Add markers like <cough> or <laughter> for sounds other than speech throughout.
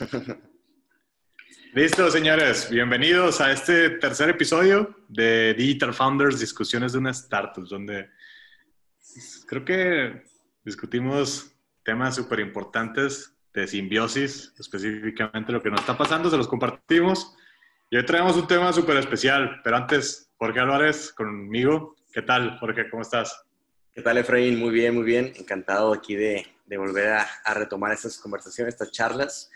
<laughs> Listo, señores. Bienvenidos a este tercer episodio de Digital Founders, discusiones de una startup, donde creo que discutimos temas súper importantes de simbiosis, específicamente lo que nos está pasando, se los compartimos. Y hoy traemos un tema súper especial, pero antes, Jorge Álvarez, conmigo. ¿Qué tal, Jorge? ¿Cómo estás? ¿Qué tal, Efraín? Muy bien, muy bien. Encantado aquí de, volver a, a retomar estas conversaciones, estas charlas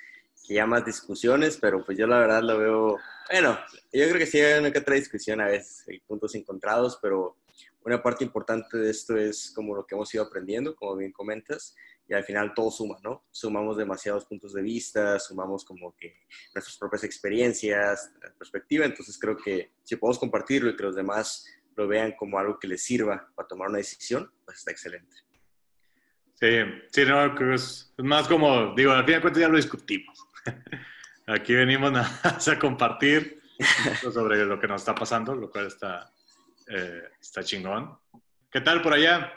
que llamas discusiones, pero pues yo la verdad lo veo, bueno, yo creo que sí hay una que otra discusión a veces, hay puntos encontrados, pero una parte importante de esto es como lo que hemos ido aprendiendo, como bien comentas, y al final todo suma, ¿no? Sumamos demasiados puntos de vista, sumamos como que nuestras propias experiencias, perspectiva, entonces creo que si podemos compartirlo y que los demás lo vean como algo que les sirva para tomar una decisión, pues está excelente. Sí, sí, no, que es, es más como, digo, al fin de cuentas ya lo discutimos. <laughs> Aquí venimos a compartir sobre lo que nos está pasando, lo cual está, eh, está chingón. ¿Qué tal por allá?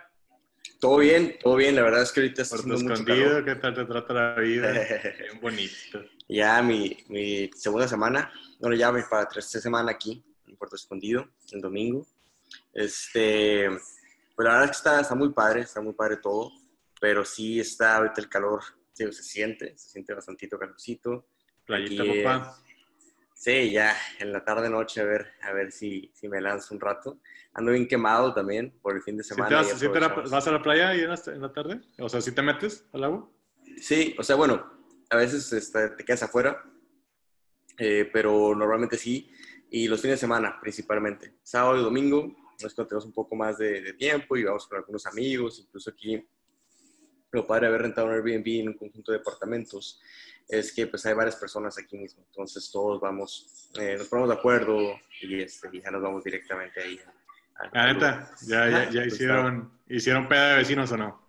Todo bien, todo bien. La verdad es que ahorita está Puerto escondido, ¿qué tal te trata la vida? <laughs> bien bonito. Ya mi, mi, segunda semana, bueno, ya voy para tercera semana aquí en Puerto Escondido, el domingo. Este, pues la verdad es que está, está muy padre, está muy padre todo, pero sí está ahorita el calor se siente, se siente bastantito calorcito. Playita, papá. Sí, ya en la tarde noche a ver, a ver si, si me lanzo un rato. Ando bien quemado también por el fin de semana. ¿Sí te vas, a la playa ahí en la, tarde? O sea, ¿sí te metes al agua? Sí, o sea, bueno, a veces este, te quedas afuera, eh, pero normalmente sí. Y los fines de semana principalmente. Sábado y domingo nos tenemos un poco más de, de tiempo y vamos con algunos amigos, incluso aquí lo padre de haber rentado un Airbnb en un conjunto de departamentos es que pues hay varias personas aquí mismo, entonces todos vamos, eh, nos ponemos de acuerdo y, este, ya nos vamos directamente ahí. La neta, ya, ya, ya hicieron, ¿hicieron peda de vecinos o no?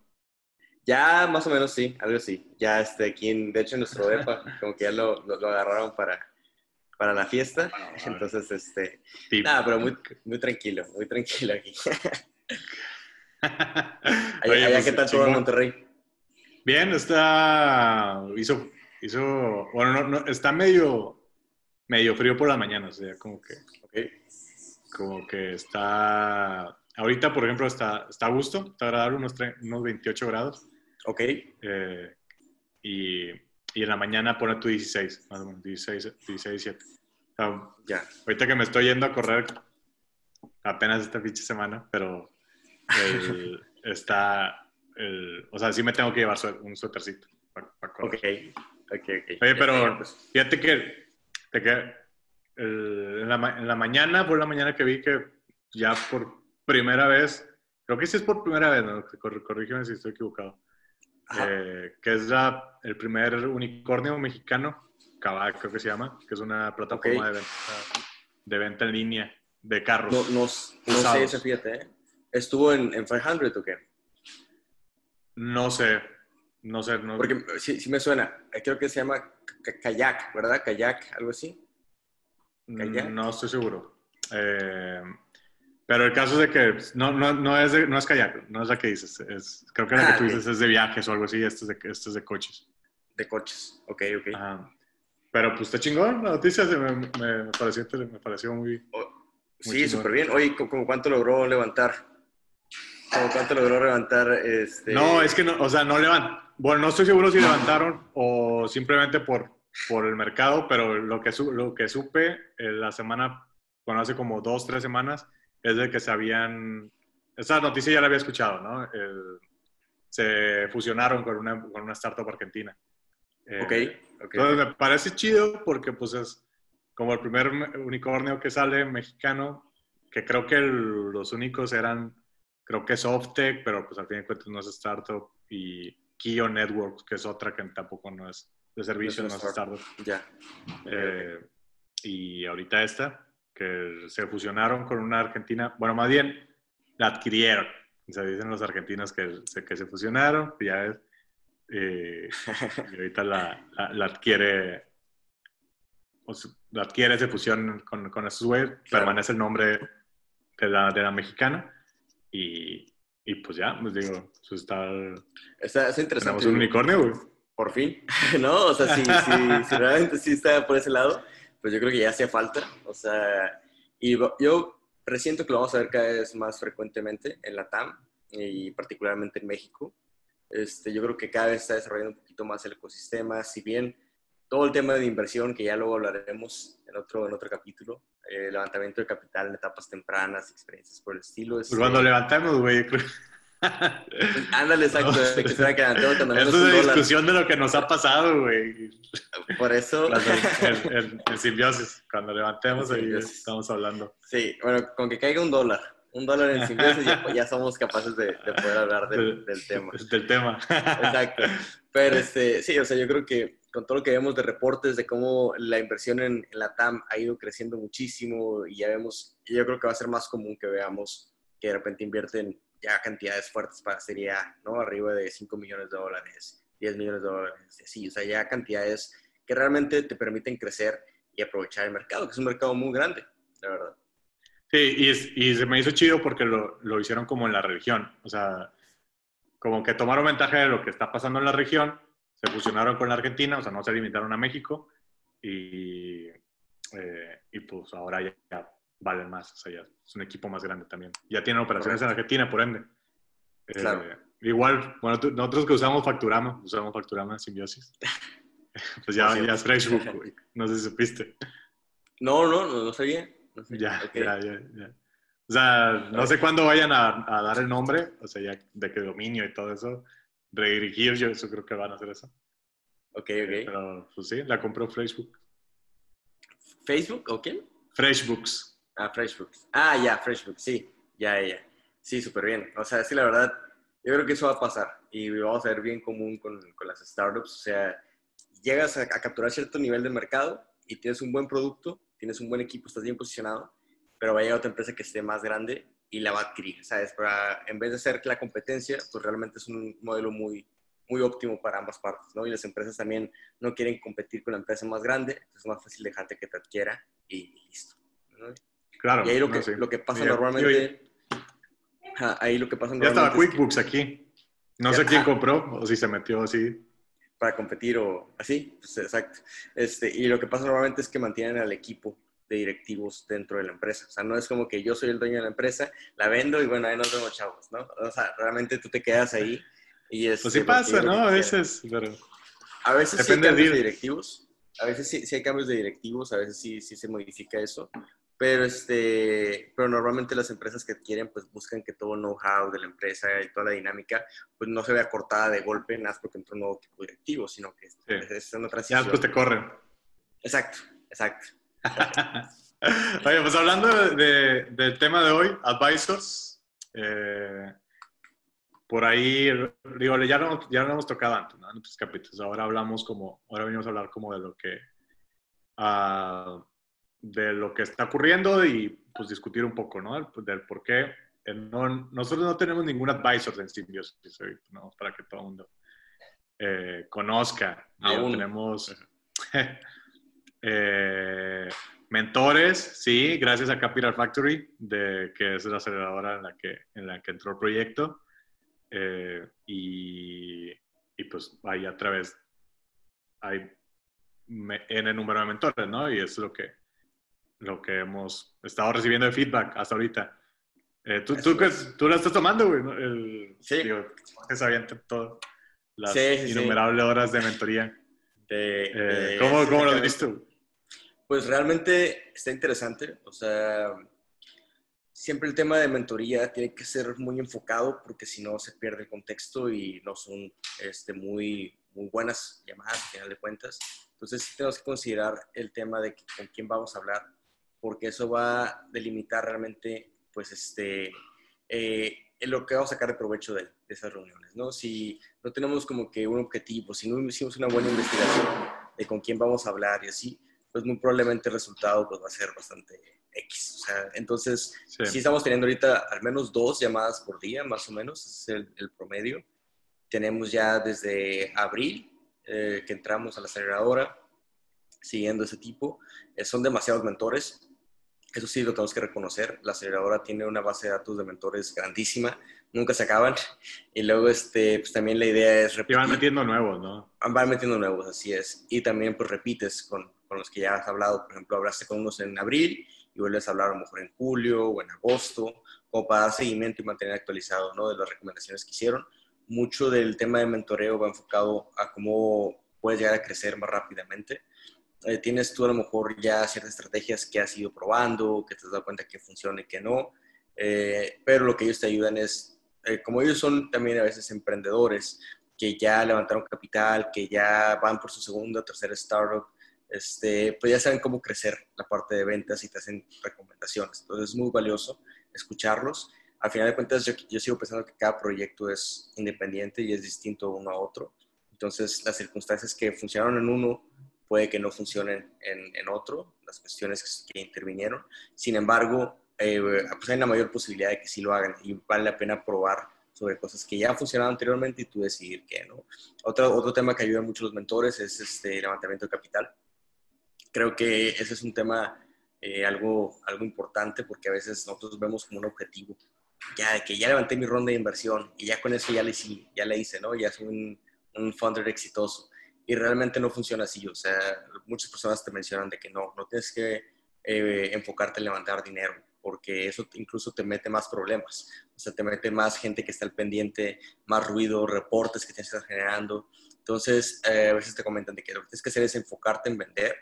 Ya más o menos sí, algo así. Ya este, aquí, en, de hecho en nuestro depa, como que ya lo, lo, agarraron para, para la fiesta, entonces este, nada, pero muy, muy tranquilo, muy tranquilo aquí. <laughs> <laughs> allá, pues, ¿qué tal todo en Monterrey? Bien, está. Hizo. hizo bueno, no, está medio. Medio frío por las mañanas, o sea, como que. Como que está. Ahorita, por ejemplo, está, está a gusto, está agradable, unos, unos 28 grados. Ok. Eh, y, y, en la mañana pone tu 16, más o menos, 16, 16 17. ya. Ahorita que me estoy yendo a correr apenas esta pinche semana, pero <laughs> está o sea, sí me tengo que llevar un suétercito. Para, ok, ok, ok. Oye, pero pues. fíjate que, en, la, mañana, fue la mañana que vi que ya por primera vez, creo que sí es por primera vez, ¿no? corrígeme si estoy equivocado, eh, que es la, el primer unicornio mexicano, Kavak creo que se llama, que es una plataforma de, venta, de venta en línea de carros. No, no, no sé, fíjate, ¿eh? ¿Estuvo en, en 500 o qué? No sé, no sé. No... Porque sí, sí me suena. Eh, creo que se llama kayak, ¿verdad? Kayak, algo así. ¿Kayak? No estoy seguro. Eh, pero el caso es de que no, no, no, es no es kayak, no es la que dices. Es, creo que la que ah, tú dices es de viajes o algo así. Este es de, este es de coches. De coches, ok, ok. Pero pues está chingón. La noticia me, me, pareció, me pareció muy. Oh, sí, súper bien. Oye, ¿cómo cuánto logró levantar? Cuánto logró levantar? Este... No, es que no, o sea, no levantaron. Bueno, no estoy seguro si levantaron o simplemente por, por el mercado, pero lo que, lo que supe eh, la semana, bueno, hace como dos, tres semanas, es de que se habían. Esa noticia ya la había escuchado, ¿no? se fusionaron con una, con una startup argentina. Eh, okay, ok. Entonces me parece chido porque, pues, es como el primer unicornio que sale mexicano, que creo que los únicos eran creo que es Softec, pero pues al fin de cuentas no es startup, y Kio Networks, que es otra que tampoco no es de servicio, no es, startup. Ya. Eh, y ahorita esta, que se fusionaron con una argentina, bueno, más bien la adquirieron. Se dicen los argentinos que se, que se fusionaron, ya es. Eh, <laughs> y ahorita la, la, adquiere, o la adquiere, se fusión con, con esos güeyes, permanece el nombre de la, de la mexicana y, y pues ya, pues digo, eso está... Está, interesante. Tenemos un unicornio, güey. por fin, <laughs> ¿no? O sea, si, si, realmente sí está por ese lado, pues yo creo que ya hacía falta. O sea, y yo presiento que lo vamos a ver cada vez más frecuentemente en la TAM y particularmente en México. Este, yo creo que cada vez está desarrollando un poquito más el ecosistema, si bien todo el tema de inversión, que ya luego hablaremos en otro, en otro capítulo, eh, levantamiento de capital en etapas tempranas, experiencias por el estilo. Pues cuando levantamos, güey. <laughs> Ándale, exacto. No. Que se es una discusión de lo que nos ha pasado, güey. Por eso. <laughs> En simbiosis, cuando levantemos, ahí estamos hablando. Sí, bueno, con que caiga un dólar. Un dólar en simbiosis, ya, ya somos capaces de, de poder hablar del, del, tema. Del tema. Exacto. Pero este, sí, o sea, yo creo que con todo lo que vemos de reportes de cómo la inversión en, la TAM ha ido creciendo muchísimo y ya vemos, yo creo que va a ser más común que veamos que de repente invierten ya cantidades fuertes para Serie A, ¿no? Arriba de 5 millones de dólares, 10 millones de dólares, sí, o sea, ya cantidades que realmente te permiten crecer y aprovechar el mercado, que es un mercado muy grande, la verdad. Sí, y, y se me hizo chido porque lo, lo, hicieron como en la región, o sea, como que tomaron ventaja de lo que está pasando en la región, se fusionaron con la Argentina, o sea, no se limitaron a México y, eh, y pues ahora ya valen más, o sea, ya es un equipo más grande también. Ya tienen operaciones en Argentina, por ende. Eh, igual, bueno, nosotros que usamos Facturama, usamos Facturama en Simbiosis. <laughs> pues ya, ya es Facebook, no sé si supiste. No, no, no, no sabía. Ya, ya, ya, ya. O sea, no sé cuándo vayan a, a, dar el nombre, o sea, ya de qué dominio y todo eso. Redirigir, yo eso creo que van a hacer eso. Ok, ok. Pero, pues sí, la compró Facebook. ¿Facebook o quién? FreshBooks. Ah, FreshBooks. Ah, ya, FreshBooks, sí, ya, ya. Sí, súper bien. O sea, sí, la verdad, yo creo que eso va a pasar y vamos a ver bien común con, con las startups. O sea, llegas a, capturar cierto nivel de mercado y tienes un buen producto, tienes un buen equipo, estás bien posicionado, pero va a llegar otra empresa que esté más grande y la va a adquirir, ¿sabes? Para, en vez de ser la competencia, pues realmente es un modelo muy, muy óptimo para ambas partes, ¿no? Y las empresas también no quieren competir con la empresa más grande, entonces es más fácil dejarte que te adquiera y, listo. ¿no? Claro. Y ahí lo, que, lo que pasa normalmente. ahí lo que pasa Ya estaba QuickBooks aquí. No sé quién compró o si se metió así. Para competir o así, pues exacto. Este, y lo que pasa normalmente es que mantienen al equipo de directivos dentro de la empresa. O sea, no es como que yo soy el dueño de la empresa, la vendo y bueno, ahí nos vemos chavos, ¿no? O sea, realmente tú te quedas ahí y es... Pues sí pasa, ¿no? A veces, pero... A veces sí hay cambios de directivos, a veces sí, sí, hay cambios de directivos, a veces sí, sí se modifica eso, pero, este, pero normalmente las empresas que quieren, pues buscan que todo el know-how de la empresa y toda la dinámica, pues no se vea cortada de golpe, nada más porque entró un nuevo tipo directivo, sino que es una transición. Ya después te corren. Exacto, exacto. <laughs> Oye, pues hablando de, del tema de hoy, advisors, eh, por ahí, digo, ya no, ya lo hemos tocado antes, ¿no? En otros capítulos. Ahora hablamos como, ahora venimos a hablar como de lo que... Uh, de lo que está ocurriendo y pues discutir un poco, ¿no? Del por qué. Eh, nosotros no tenemos ningún advisor en Symbiosis, ¿no? Para que todo el mundo eh, conozca. Aún tenemos <laughs> eh, mentores, sí, gracias a Capital Factory, de, que es la aceleradora en la que, en la que entró el proyecto. y, y pues ahí a través hay en el número de mentores, ¿no? Y es lo que lo que hemos estado recibiendo de feedback hasta ahorita. Eh, ¿tú, tú, tú, la estás tomando, güey? El, sí. Digo, que todo. Las innumerables horas de mentoría. De, eh, ¿Cómo, cómo lo has visto? Pues realmente está interesante. O sea, siempre el tema de mentoría tiene que ser muy enfocado porque si no se pierde el contexto y no son este, muy, muy buenas llamadas, al final de cuentas. Entonces, tenemos que considerar el tema de con quién vamos a hablar, porque eso va a delimitar realmente, pues, este, eh, lo que vamos a sacar de provecho de, esas reuniones, ¿no? Si no tenemos como que un objetivo, si no hicimos una buena investigación de con quién vamos a hablar y así, pues muy probablemente el resultado pues, va a ser bastante X. O sea, entonces, sí. estamos teniendo ahorita al menos dos llamadas por día, más o menos, ese es el, promedio. Tenemos ya desde abril eh, que entramos a la aceleradora, siguiendo ese tipo. Eh, son demasiados mentores Eso sí, lo tenemos que reconocer. La aceleradora tiene una base de datos de mentores grandísima, nunca se acaban. Y luego, este, pues también la idea es repetir. Y van metiendo nuevos, ¿no? Van metiendo nuevos, así es. Y también, pues repites con, con los que ya has hablado. Por ejemplo, hablaste con unos en abril y vuelves a hablar a lo mejor en julio o en agosto, como para dar seguimiento y mantener actualizado, ¿no? De las recomendaciones que hicieron. Mucho del tema de mentoreo va enfocado a cómo puedes llegar a crecer más rápidamente eh, tienes tú a lo mejor ya ciertas estrategias que has ido probando, que te has dado cuenta que funciona y que no, eh, pero lo que ellos te ayudan es, eh, como ellos son también a veces emprendedores, que ya levantaron capital, que ya van por su segunda o tercera startup, este, pues ya saben cómo crecer la parte de ventas y te hacen recomendaciones. Entonces es muy valioso escucharlos. Al final de cuentas, yo, yo sigo pensando que cada proyecto es independiente y es distinto uno a otro. Entonces, las circunstancias que funcionaron en uno puede que no funcionen en, otro, las cuestiones que, intervinieron. Sin embargo, eh, pues hay una mayor posibilidad de que sí lo hagan y vale la pena probar sobre cosas que ya han funcionado anteriormente y tú decidir qué, ¿no? Otro, otro tema que ayuda mucho a los mentores es este levantamiento de capital. Creo que ese es un tema eh, algo, algo importante porque a veces nosotros vemos como un objetivo, ya que ya levanté mi ronda de inversión y ya con eso ya le, ya le hice, ¿no? Ya soy un, un funder exitoso y realmente no funciona así. O sea, muchas personas te mencionan de que no, no tienes que eh, enfocarte en levantar dinero, porque eso incluso te mete más problemas. O sea, te mete más gente que está al pendiente, más ruido, reportes que tienes que estar generando. Entonces, eh, a veces te comentan de que lo que tienes que hacer es enfocarte en vender,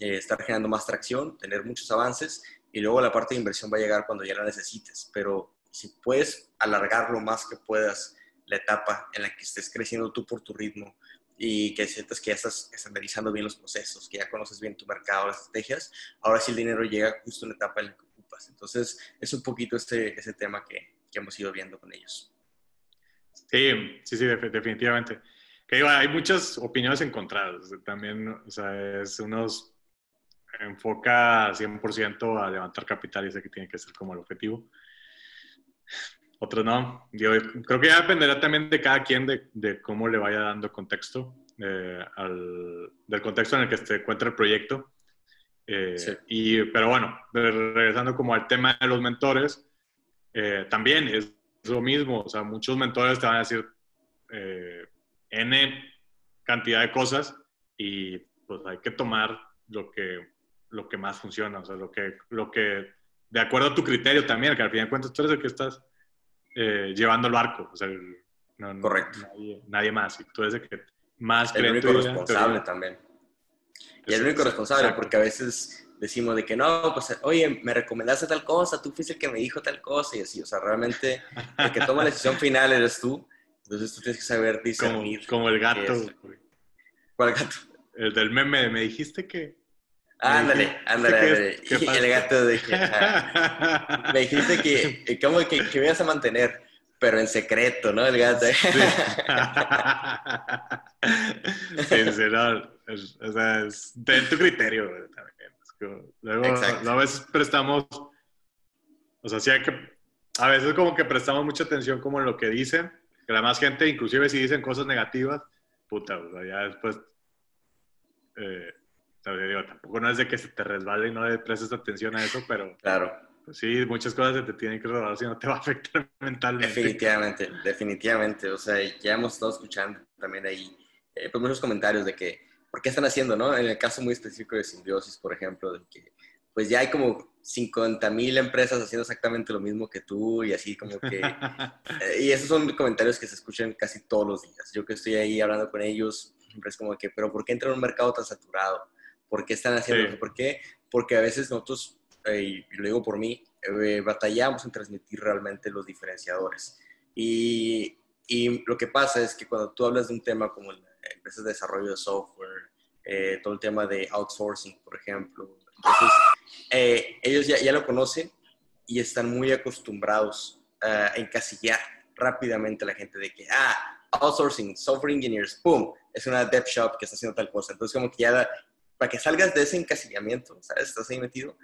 eh, estar generando más tracción, tener muchos avances y luego la parte de inversión va a llegar cuando ya la necesites. Pero si puedes alargar lo más que puedas la etapa en la que estés creciendo tú por tu ritmo, y que sientes que ya estás estandarizando bien los procesos, que ya conoces bien tu mercado, las estrategias, ahora sí el dinero llega justo en la etapa en la que ocupas. Entonces, es un poquito este, ese tema que, que hemos ido viendo con ellos. Sí, sí, sí, definitivamente. Que hay muchas opiniones encontradas. También, o sea, es unos enfoca 100% a levantar capital y sé que tiene que ser como el objetivo otros no. Yo creo que ya dependerá también de cada quien de, de cómo le vaya dando contexto, eh, al, del contexto en el que se encuentra el proyecto. Eh, y, pero bueno, regresando como al tema de los mentores, eh, también es lo mismo. O sea, muchos mentores te van a decir N cantidad de cosas y pues hay que tomar lo que, lo que más funciona, o sea, lo que, lo que, de acuerdo a tu criterio también, que al final de cuentas tú eres el que estás eh, llevando el barco. O sea, no, Correcto. Nadie, más. Y tú eres el que más El único responsable también. Y el único responsable, porque a veces decimos de que no, pues, oye, me recomendaste tal cosa, tú fuiste el que me dijo tal cosa y así. O sea, realmente el que toma la decisión final eres tú. Entonces tú tienes que saber discernir. Como, el gato. ¿Cuál gato? El del meme, me dijiste que Ándale, ándale, ándale. el gato de me dijiste que, ¿cómo que, que me ibas a mantener? Pero en secreto, ¿no? El gato. Sí, <laughs> sí, no, es, o sea, es de tu criterio también. luego, a veces prestamos, o sea, sí hay que, a veces como que prestamos mucha atención como en lo que dicen, que la más gente, inclusive si dicen cosas negativas, puta, o sea, ya después... Eh, tampoco no es de que se te resbale y no le prestes atención a eso, pero claro. Pues sí, muchas cosas se te tienen que resbalar si no te va a afectar <laughs> mentalmente. Definitivamente, definitivamente. O sea, ya hemos estado escuchando también ahí eh, pues muchos comentarios de que, ¿por qué están haciendo, no? En el caso muy específico de Simbiosis, por ejemplo, de que pues ya hay como 50 mil empresas haciendo exactamente lo mismo que tú y así como que... <laughs> Eh, y esos son comentarios que se escuchan casi todos los días. Yo que estoy ahí hablando con ellos, siempre es como que, pero ¿por qué entrar en un mercado tan saturado? ¿Por qué están haciendo eso? ¿Por qué? Porque a veces nosotros, eh, y lo digo por mí, eh, batallamos en transmitir realmente los diferenciadores. Y, y, lo que pasa es que cuando tú hablas de un tema como empresas de desarrollo de software, eh, todo el tema de outsourcing, por ejemplo, entonces ellos ya, ya, lo conocen y están muy acostumbrados a encasillar rápidamente a la gente de que, ah, outsourcing, software engineers, ¡pum! Es una dev shop que está haciendo tal cosa. Entonces, como que ya para que salgas de ese encasillamiento, ¿sabes? Estás ahí metido,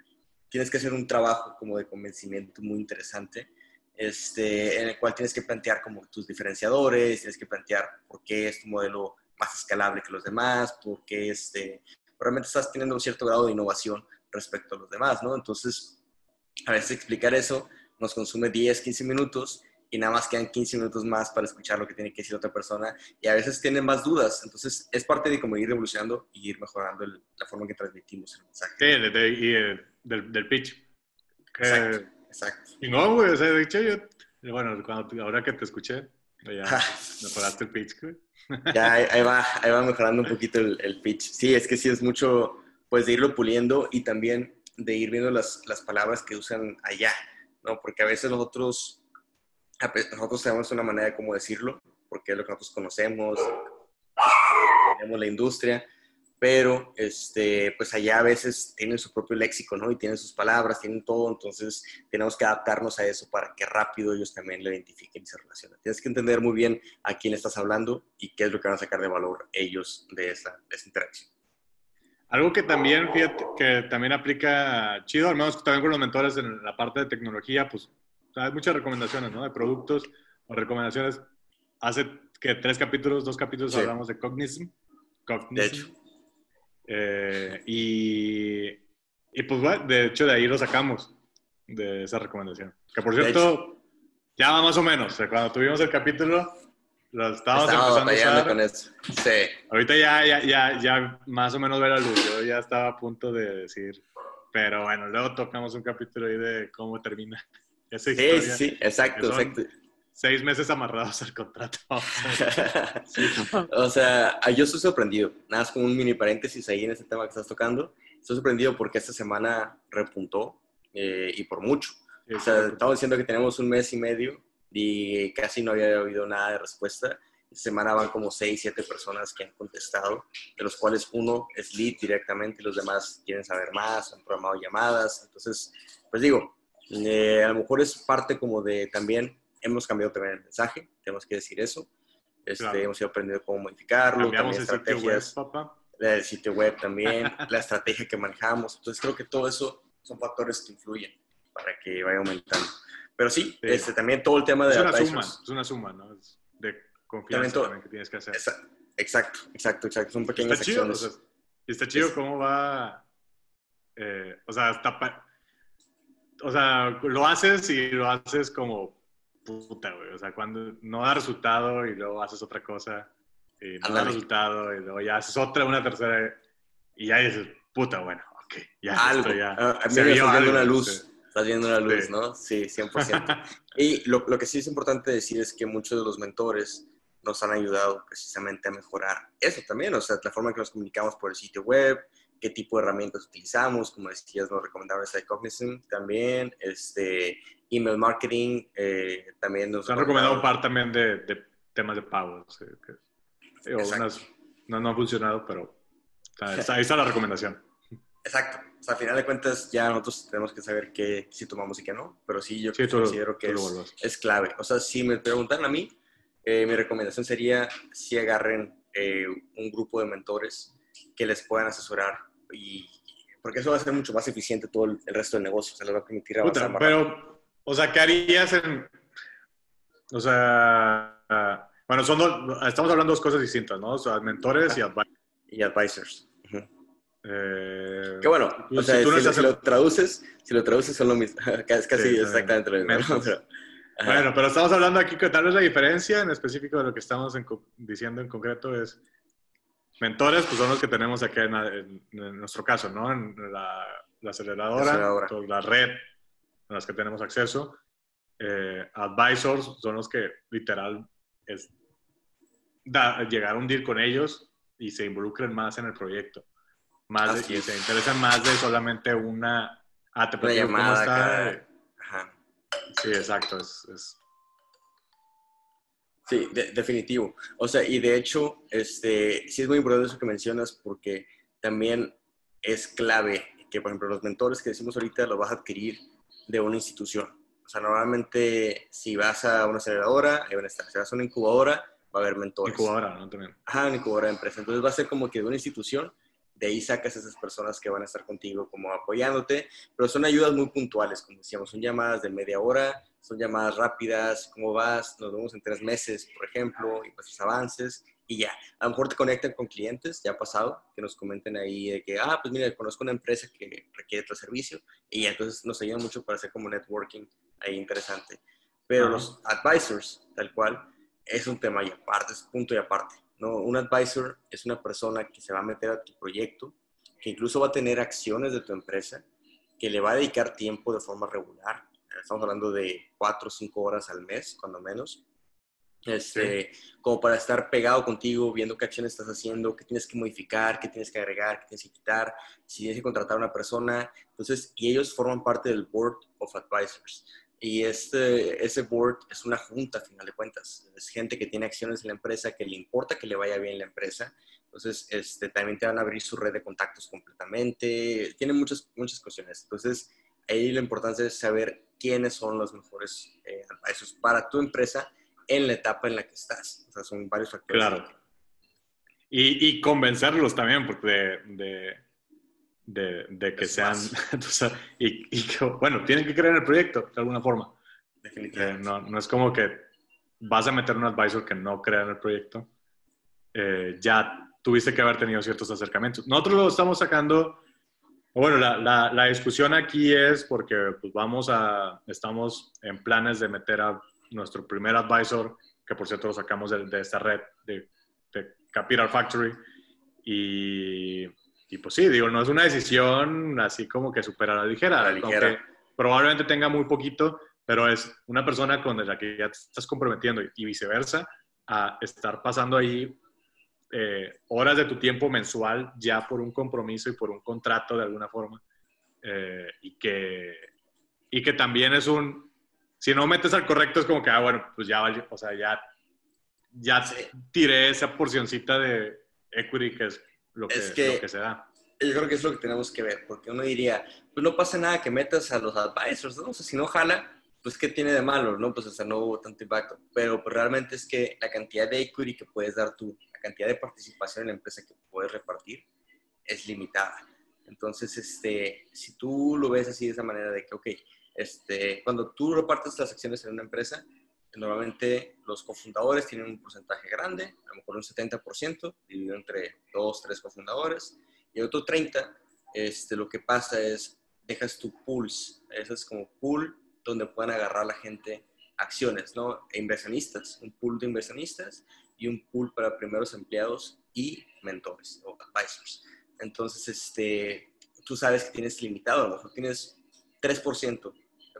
tienes que hacer un trabajo como de convencimiento muy interesante, este, en el cual tienes que plantear como tus diferenciadores, tienes que plantear por qué es tu modelo más escalable que los demás, por qué este, realmente estás teniendo un cierto grado de innovación respecto a los demás, ¿no? Entonces, a veces explicar eso nos consume 10, 15 minutos y nada más quedan 15 minutos más para escuchar lo que tiene que decir otra persona y a veces tienen más dudas. Entonces es parte de como ir evolucionando y ir mejorando la forma en que transmitimos el mensaje. Sí, de, y, del, del, pitch. exacto, exacto. Y no, güey, o sea, de hecho yo, bueno, cuando, ahora que te escuché, ya <laughs> mejoraste el pitch, güey. Ya, ahí, va, ahí va mejorando un poquito el, el, pitch. Sí, es que sí es mucho, pues, de irlo puliendo y también de ir viendo las, las palabras que usan allá, ¿no? Porque a veces nosotros nosotros tenemos una manera de cómo decirlo, porque es lo que nosotros conocemos, tenemos la industria, pero este, pues allá a veces tienen su propio léxico, ¿no? Y tienen sus palabras, tienen todo, entonces tenemos que adaptarnos a eso para que rápido ellos también lo identifiquen y se relacionen. Tienes que entender muy bien a quién estás hablando y qué es lo que van a sacar de valor ellos de esa, de esa interacción. Algo que también, fíjate, que también aplica chido, al menos también con los mentores en la parte de tecnología, pues hay muchas recomendaciones, ¿no? De productos o recomendaciones. Hace que tres capítulos, dos capítulos hablamos de Cognism. De hecho. Eh, y, y, pues bueno, de hecho de ahí lo sacamos, de esa recomendación. Que por cierto, ya más o menos. cuando tuvimos el capítulo, lo estábamos empezando a usar. Con eso. Sí. Ahorita ya, ya, ya, ya más o menos ve la luz. Yo ya estaba a punto de decir. Pero bueno, luego tocamos un capítulo ahí de cómo termina sí, sí, exacto, exacto. Seis meses amarrados al contrato. <laughs> o sea, yo estoy sorprendido. Nada más como un mini paréntesis ahí en este tema que estás tocando. Estoy sorprendido porque esta semana repuntó eh, y por mucho. o sea, estamos diciendo que tenemos un mes y medio y casi no había habido nada de respuesta. Esta semana van como seis, siete personas que han contestado, de los cuales uno es lead directamente y los demás quieren saber más, han programado llamadas. Entonces, pues digo, eh, a lo mejor es parte como de también, hemos cambiado también el mensaje, tenemos que decir eso. Este, Hemos ido aprendiendo cómo modificarlo. Cambiamos el sitio web, papá. El sitio web también, <laughs> la estrategia que manejamos. Entonces creo que todo eso son factores que influyen para que vaya aumentando. Pero sí, Este, también todo el tema de... Es una suma, es una suma, ¿no? de confianza también, que tienes que hacer. Exacto, exacto, exacto. Son pequeñas está Chido, está chido cómo va... Eh, o sea, está o sea, lo haces y lo haces como puta, güey. O sea, cuando no da resultado y luego haces otra cosa y no da resultado y luego ya haces otra, una tercera y ya dices, puta, bueno, ok, ya. Algo. ya, ah, a mí me estás viendo una luz. Estás viendo una luz, ¿no? Sí, 100%. <laughs> y lo, lo que sí es importante decir es que muchos de los mentores nos han ayudado precisamente a mejorar eso también, o sea, la forma en que nos comunicamos por el sitio web, qué tipo de herramientas utilizamos, como decías, nos recomendaron esta de Cognizant también, este, email marketing, eh, también nos, han recomendado un par también de, temas de pago, no, no ha funcionado, pero <laughs> ahí está la recomendación. Exacto. O sea, al final de cuentas ya nosotros tenemos que saber qué si tomamos y qué no, pero sí yo considero que es, es, clave. O sea, si me preguntan a mí, eh, mi recomendación sería si agarren eh, un grupo de mentores que les puedan asesorar y porque eso va a ser mucho más eficiente todo el, resto del negocio, se les va a permitir avanzar más Pero, o sea, ¿qué harías en, o sea, bueno, son estamos hablando de dos cosas distintas, ¿no? O sea, mentores y advisors. Y advisors. Eh, que bueno, o sea, si, lo traduces, si lo traduces son lo mismo, es <laughs> casi exactamente lo mismo. bueno, pero estamos hablando aquí que tal vez la diferencia en específico de lo que estamos diciendo en concreto es mentores, pues son los que tenemos aquí en, nuestro caso, ¿no? En la, aceleradora, la red en las que tenemos acceso. Eh, advisors son los que literal es llegar a hundir con ellos y se involucren más en el proyecto. Más y se interesan más de solamente una... Ah, te una llamada. Ajá. Sí, exacto. es, Sí, definitivo. O sea, y de hecho, este, sí es muy importante eso que mencionas porque también es clave que, por ejemplo, los mentores que decimos ahorita los vas a adquirir de una institución. O sea, normalmente si vas a una aceleradora, ahí van a estar. Si vas a una incubadora, va a haber mentores. Incubadora, ¿no? También. Ajá, una incubadora de empresa. Entonces va a ser como que de una institución, de ahí sacas esas personas que van a estar contigo como apoyándote, pero son ayudas muy puntuales, como decíamos, son llamadas de media hora, son llamadas rápidas, ¿cómo vas? Nos vemos en tres meses, por ejemplo, y pues avances, y ya. A lo mejor te conectan con clientes, ya ha pasado, que nos comenten ahí de que, ah, pues mira, conozco una empresa que requiere tu servicio y entonces nos ayudan mucho para hacer como networking ahí interesante. Pero los advisors, tal cual, es un tema y aparte, es punto y aparte. ¿No? Un advisor es una persona que se va a meter a tu proyecto, que incluso va a tener acciones de tu empresa, que le va a dedicar tiempo de forma regular. Estamos hablando de cuatro o cinco horas al mes, cuando menos, este, como para estar pegado contigo, viendo qué acciones estás haciendo, qué tienes que modificar, qué tienes que agregar, qué tienes que quitar, si tienes que contratar a una persona. Entonces, y ellos forman parte del Board of Advisors. Y este, ese board es una junta, a final de cuentas. Es gente que tiene acciones en la empresa, que le importa que le vaya bien la empresa. Entonces, este, también te van a abrir su red de contactos completamente. Tiene muchas, muchas cuestiones. Entonces, ahí la importancia es saber quiénes son los mejores eh, para tu empresa en la etapa en la que estás. O sea, son varios factores. Claro. Y, y convencerlos también, porque de, de, de, que sean, <laughs> y, y, que, bueno, tienen que creer en el proyecto de alguna forma. Eh, no, no, es como que vas a meter un advisor que no crea en el proyecto. Eh, ya tuviste que haber tenido ciertos acercamientos. Nosotros lo estamos sacando, bueno, la, la, la discusión aquí es porque pues vamos a, estamos en planes de meter a nuestro primer advisor, que por cierto lo sacamos de, esta red de, Capital Factory. Y, y, pues sí, digo, no es una decisión así como que supera la ligera. La ligera. Probablemente tenga muy poquito, pero es una persona con la que ya te estás comprometiendo y viceversa a estar pasando ahí eh, horas de tu tiempo mensual ya por un compromiso y por un contrato de alguna forma. Eh, y, que, y que también es un, si no metes al correcto es como que, ah, bueno, pues ya, o sea, ya, ya tiré esa porcioncita de equity que es lo que, lo que se da. Yo creo que es lo que tenemos que ver, porque uno diría, pues no pasa nada que metas a los advisors, ¿no? O sea, si no jala, pues ¿qué tiene de malo, no? Pues sea, no hubo tanto impacto, pero pues, realmente es que la cantidad de equity que puedes dar tú, la cantidad de participación en la empresa que puedes repartir es limitada. Entonces, este, si tú lo ves así de esa manera de que, ok, este, cuando tú repartes las acciones en una empresa, normalmente los cofundadores tienen un porcentaje grande, a lo mejor un 70%, dividido entre dos, tres cofundadores, y otro 30%, este, lo que pasa es, dejas tu pools, eso es como pool donde puedan agarrar la gente acciones, ¿no? E inversionistas, un pool de inversionistas y un pool para primeros empleados y mentores o advisors. Entonces, este, tú sabes que tienes limitado, a lo mejor tienes 3%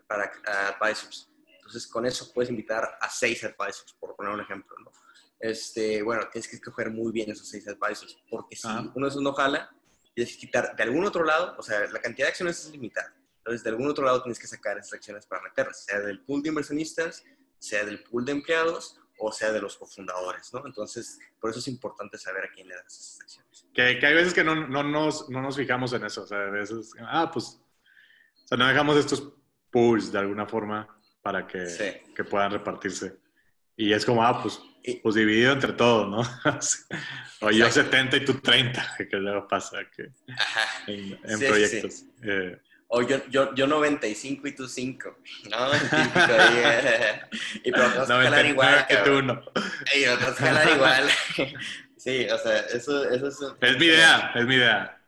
para advisors. Entonces, con eso puedes invitar a seis advisors, por poner un ejemplo, ¿no? Este, bueno, tienes que escoger muy bien esos seis advisors, porque si uno de esos no jala, tienes que quitar de algún otro lado, o sea, la cantidad de acciones es limitada. Entonces, de algún otro lado tienes que sacar esas acciones para meterlas, sea del pool de inversionistas, sea del pool de empleados o sea de los cofundadores, ¿no? Entonces, por eso es importante saber a quién le das esas acciones. Que, que hay veces que no, no, nos, no nos fijamos en eso, o sea, a veces, ah, pues, o sea, no dejamos estos pools de alguna forma para que, que puedan repartirse. Y es como, ah, pues, pues dividido entre todos, ¿no? <laughs> o yo 70 y tú 30, <laughs> que luego pasa que en, en proyectos. Eh, o yo, yo, yo 95 y tú 5, ¿no? <laughs> Típico ahí, eh. Y pero a jalar igual. que tú no. Y a jalar igual. sí, o sea, eso, eso es... Es mi idea, es mi idea.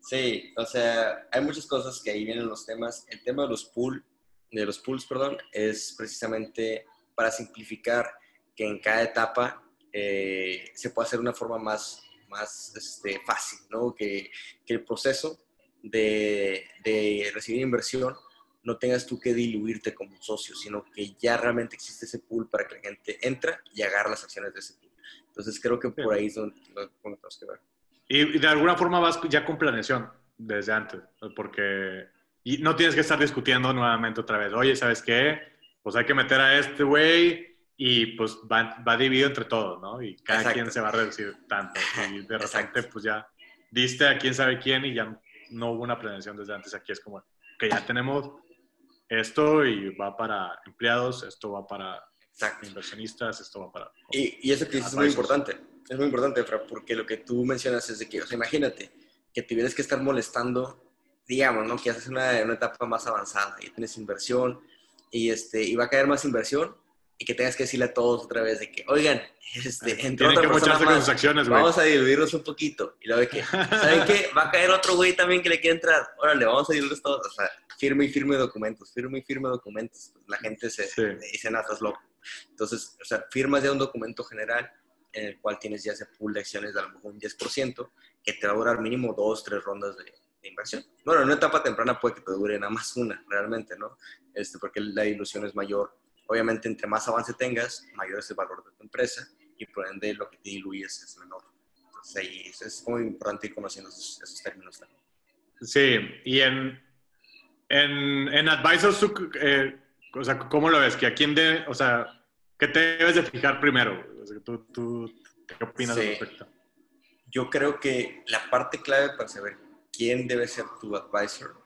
Sí, o sea, hay muchas cosas que ahí vienen los temas. El tema de los pool, de los pools, perdón, es precisamente para simplificar que en cada etapa eh, se pueda hacer de una forma más, más este, fácil, ¿no? Que, que el proceso de, de, recibir inversión no tengas tú que diluirte como socio, sino que ya realmente existe ese pool para que la gente entra y agarre las acciones de ese pool. Entonces creo que por ahí es donde, donde tenemos que ver. Y, de alguna forma vas ya con planeación desde antes, porque y no tienes que estar discutiendo nuevamente otra vez. Oye, ¿sabes qué? Pues hay que meter a este güey y pues va, va, dividido entre todos, ¿no? Y cada quien se va a reducir tanto. <laughs> Y de repente, pues ya diste a quién sabe quién y ya no hubo una planeación desde antes. Aquí es como que ya tenemos esto y va para empleados, esto va para inversionistas, esto va para... Y, y eso que dices es muy importante es muy importante, Fra, porque lo que tú mencionas es de que, o sea, imagínate que tuvieras que estar molestando, digamos, ¿no? Que haces una, una etapa más avanzada y tienes inversión y, este, y va a caer más inversión y que tengas que decirle a todos otra vez de que, oigan, este, entre Tienen otra que persona más, sus acciones, vamos a dividirnos un poquito. Y luego de que, ¿saben qué? Va a caer otro güey también que le quiere entrar. Órale, vamos a dividirlos todos. O sea, firme y firme documentos, firme y firme documentos. Pues la gente se Sí. dice, no, estás loco. Entonces, o sea, firmas ya un documento general en el cual tienes ya ese pool de acciones de a lo mejor un 10%, que te va a durar mínimo dos, tres rondas de, de inversión. Bueno, en una etapa temprana puede que te dure nada más una, realmente, ¿no? Este, porque la ilusión es mayor. Obviamente, entre más avance tengas, mayor es el valor de tu empresa y por ende lo que te diluyes es menor. Entonces, ahí es, es muy importante ir conociendo esos, esos términos también. Sí, y en, en, en Advisors, eh, o sea, ¿cómo lo ves? ¿Que a quién de, o sea, qué te debes de fijar primero? O sea, ¿tú, tú, ¿Qué opinas Sí. al respecto? Yo creo que la parte clave para saber quién debe ser tu advisor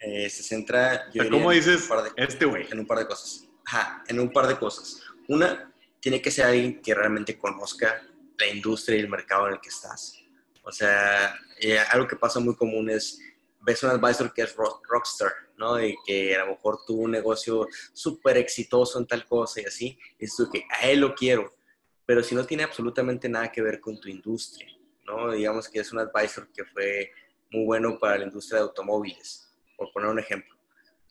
eh, se centra, yo diría, ¿Cómo en dices un par de- este güey? en un par de cosas. Ajá, en un par de cosas. Una, tiene que ser alguien que realmente conozca la industria y el mercado en el que estás. O sea, eh, algo que pasa muy común es, ves un advisor que es rock- rockstar, ¿no? Y que a lo mejor tuvo un negocio súper exitoso en tal cosa y así, y dices tú que a él lo quiero, pero si no tiene absolutamente nada que ver con tu industria, ¿no? Digamos que es un advisor que fue muy bueno para la industria de automóviles, por poner un ejemplo,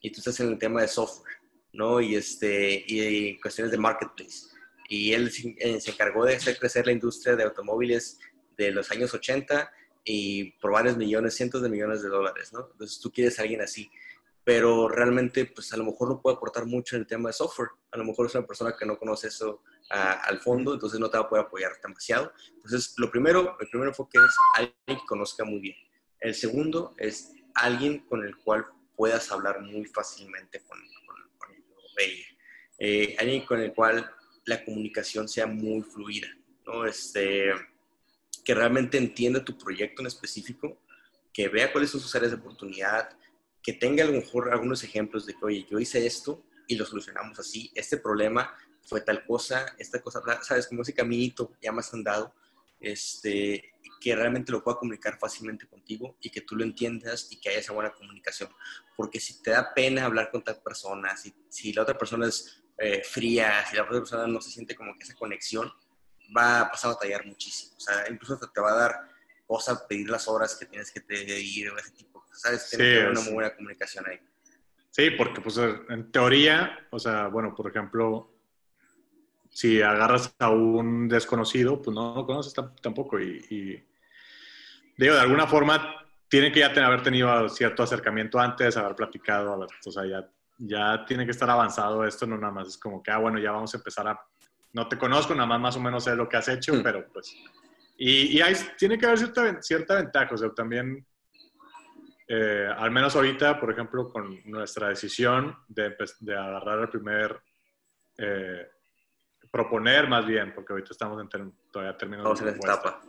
y tú estás en el tema de software, ¿no? Y, este, y cuestiones de marketplace. Y él se eh, se encargó de hacer crecer la industria de automóviles de los años 80 y por varios millones, cientos de millones de dólares, ¿no? Entonces tú quieres a alguien así, pero realmente pues a lo mejor no puede aportar mucho en el tema de software. A lo mejor es una persona que no conoce eso ah, al fondo, entonces no te va a poder apoyar demasiado. Entonces lo primero, el primer enfoque es alguien que conozca muy bien. El segundo es alguien con el cual puedas hablar muy fácilmente con, con, con ella. Eh, alguien con el cual la comunicación sea muy fluida, ¿no? Este, que realmente entienda tu proyecto en específico, que vea cuáles son sus áreas de oportunidad, que tenga a lo mejor algunos ejemplos de que, oye, yo hice esto y lo solucionamos así, este problema fue tal cosa, esta cosa, sabes, como ese caminito ya más andado, este, que realmente lo pueda comunicar fácilmente contigo y que tú lo entiendas y que haya esa buena comunicación. Porque si te da pena hablar con tal persona, si, si la otra persona es eh, fría, si la otra persona no se siente como que esa conexión, va a pasar a batallar muchísimo. O sea, incluso te, te va a dar cosa pedir las horas que tienes que pedir o ese tipo. ¿Sabes? Tiene Sí, que haber una muy buena comunicación ahí. Sí, porque pues en teoría, o sea, bueno, por ejemplo, si agarras a un desconocido, pues no lo conoces tam- tampoco y, y, digo, de alguna forma tiene que ya te- haber tenido cierto acercamiento antes, haber platicado, haber- o sea, ya, ya tiene que estar avanzado esto, no nada más es como que, ah, bueno, ya vamos a empezar a, no te conozco, nada más más o menos sé lo que has hecho, Mm. pero pues, y, y hay, tiene que haber cierta, cierta ventaja, o sea, también eh, al menos ahorita, por ejemplo, con nuestra decisión de, de agarrar el primer, eh, proponer más bien, porque ahorita estamos en ter- todavía terminando Vamos en etapa.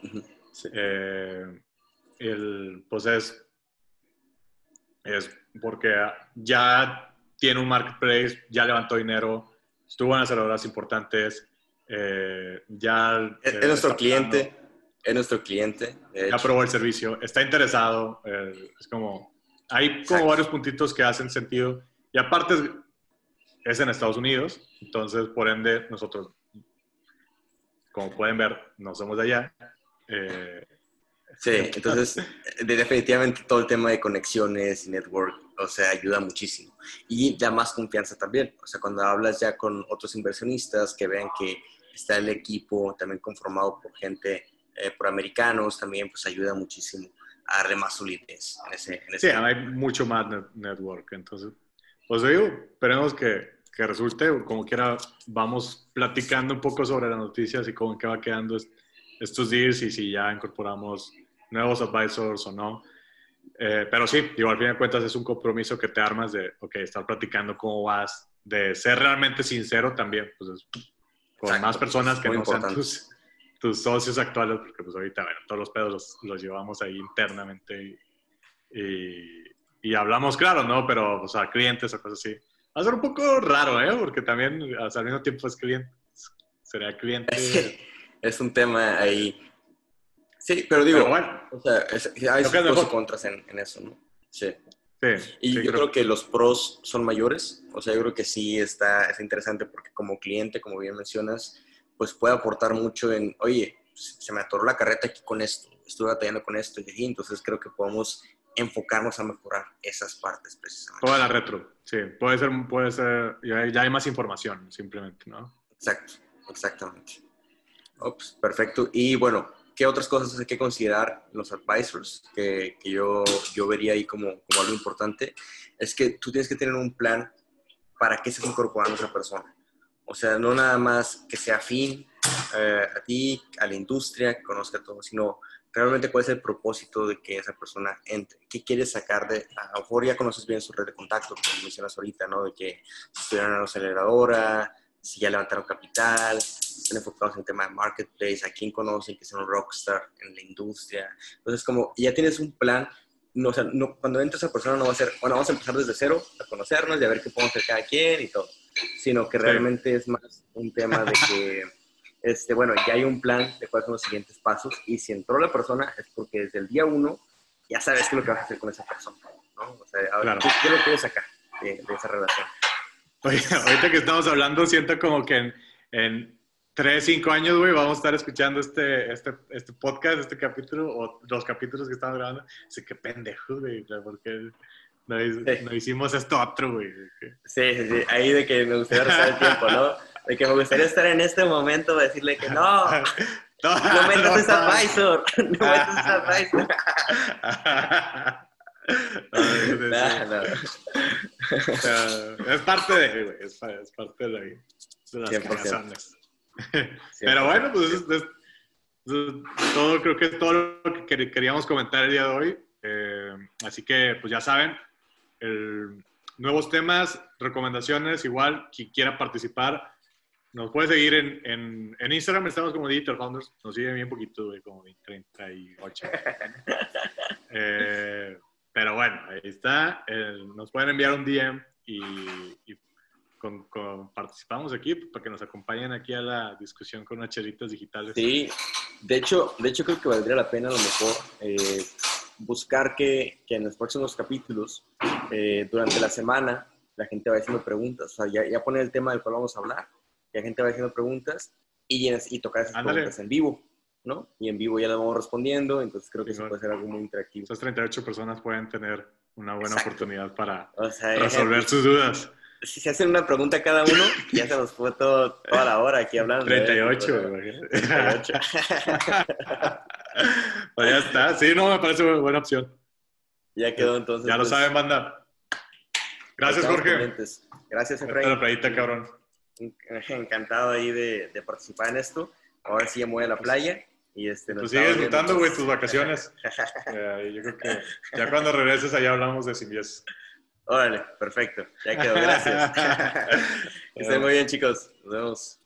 Eh, el, pues es, es porque ya tiene un marketplace, ya levantó dinero, estuvo en aceleradoras importantes, eh, ya... Es, eh, es nuestro cliente, pagando, es nuestro cliente. ya hecho. probó el servicio, está interesado, eh, es como... Hay como Exacto. varios puntitos que hacen sentido y aparte es, es en Estados Unidos, entonces por ende nosotros, como pueden ver, no somos de allá. eh, Sí, entonces de- definitivamente todo el tema de conexiones y network, o sea, ayuda muchísimo. Y da más confianza también. O sea, cuando hablas ya con otros inversionistas que vean que está el equipo también conformado por gente, eh, por americanos, también pues ayuda muchísimo a darle más solidez en ese, en Sí, ese hay mucho más net- network. Entonces, pues digo, esperemos que, que resulte. Como quiera, vamos platicando un poco sobre las noticias y cómo que va quedando est- estos deals y si ya incorporamos nuevos advisors o no. Eh, pero sí, digo, al fin de cuentas es un compromiso que te armas de, ok, estar platicando cómo vas, de ser realmente sincero también, pues es- con Exacto, más personas que no sean importante. tus, tus socios actuales, porque pues ahorita, bueno, todos los pedos los, los llevamos ahí internamente y, y, y hablamos claro, ¿no? Pero, o sea, clientes o cosas así. Va a ser un poco raro, ¿eh? Porque también o sea, al mismo tiempo es cliente. Sería cliente. Sí, es un tema ahí. Sí, pero digo, Pero bueno, o sea, es- hay sus pros y contras en, en eso, ¿no? Sí. Sí, Y sí, yo creo que los pros son mayores. O sea, yo creo que sí está, es interesante porque como cliente, como bien mencionas, pues puede aportar mucho en, oye, se me atoró la carreta aquí con esto, estuve batallando con esto y así. Entonces creo que podemos enfocarnos a mejorar esas partes precisamente. Toda la retro, sí. Puede ser, puede ser, ya, ya hay más información, simplemente, ¿no? Exacto, exactamente. Ops, perfecto. Y bueno, ¿qué otras cosas hay que considerar los advisors que, que yo, yo vería ahí como, como algo importante? Es que tú tienes que tener un plan para qué estás incorporando a esa persona. O sea, no nada más que sea afín eh, a ti, a la industria, que conozca todo, sino realmente cuál es el propósito de que esa persona entre. ¿Qué quieres sacar de...? A lo mejor ya conoces bien su red de contacto, como mencionas ahorita, ¿no? De que si estuvieron en una aceleradora, si ya levantaron capital, están enfocados en el tema de marketplace, a quién conocen que sea un rockstar en la industria. Entonces, como ya tienes un plan, no, o sea, no, cuando entra esa persona no va a ser, bueno, vamos a empezar desde cero, a conocernos y a ver qué podemos hacer cada quien y todo, sino que realmente es más un tema de que, este, bueno, ya hay un plan de cuáles son los siguientes pasos y si entró la persona es porque desde el día uno ya sabes qué es lo que vas a hacer con esa persona, ¿no? O sea, a ver, Claro. ¿qué, qué lo quieres sacar de, de esa relación? Oye, ahorita que estamos hablando, siento como que en, en 3, 5 años, güey, vamos a estar escuchando este, este, este podcast, este capítulo, o los capítulos que estamos grabando. Así que pendejos, güey, porque no, Sí. no hicimos esto otro, güey. Sí, sí, sí, ahí de que me gustaría restar el tiempo, ¿no? De que me gustaría estar en este momento para decirle que no, <laughs> <laughs> no metas esa advisor, <laughs> no metas esa advisor. No, no. Es parte de, güey, es, es parte de, la- de las 100%. cagazones. Pero bueno, pues es- es- todo, creo que es todo lo que quer- queríamos comentar el día de hoy. Eh, así que, pues ya saben, el- nuevos temas, recomendaciones, igual, quien quiera participar, nos puede seguir en, en, en Instagram, estamos como Digital Founders, nos sigue bien poquito, güey, como 38. <laughs> Eh, pero bueno, ahí está. Eh, nos pueden enviar un DM y, y con, con- participamos aquí para que nos acompañen aquí a la discusión con unas chelitas digitales. Sí, de hecho, de hecho creo que valdría la pena a lo mejor eh, buscar que, que en los próximos capítulos, eh, durante la semana, la gente vaya haciendo preguntas, o sea, ya, ya poner el tema del cual vamos a hablar, la gente vaya haciendo preguntas y, y tocar esas Ándale. preguntas en vivo, ¿no? Y en vivo ya las vamos respondiendo, entonces creo que eso Simón. puede ser algo muy interactivo. Esas 38 personas pueden tener una buena Exacto. oportunidad para O sea, resolver sus dudas. si se hacen una pregunta cada uno, ya se nos fue todo, toda la hora aquí hablando. ¿eh? 38, Pero- güey. 38. <laughs> pues ya está. Sí, no, me parece buena buena opción. ya quedó entonces. Ya lo pues, saben, banda. Gracias, Jorge. Gracias, la Efraín. playita, cabrón. <laughs> Encantado ahí de, de participar en esto. Ahora sí ya me voy a la playa. Y este, nos Pues sigue disfrutando, güey, tus vacaciones. <laughs> Eh, yo creo que ya cuando regreses allá hablamos de Simbies. Órale, perfecto. Ya quedó. Gracias. <laughs> que estén muy bien, chicos. Nos vemos.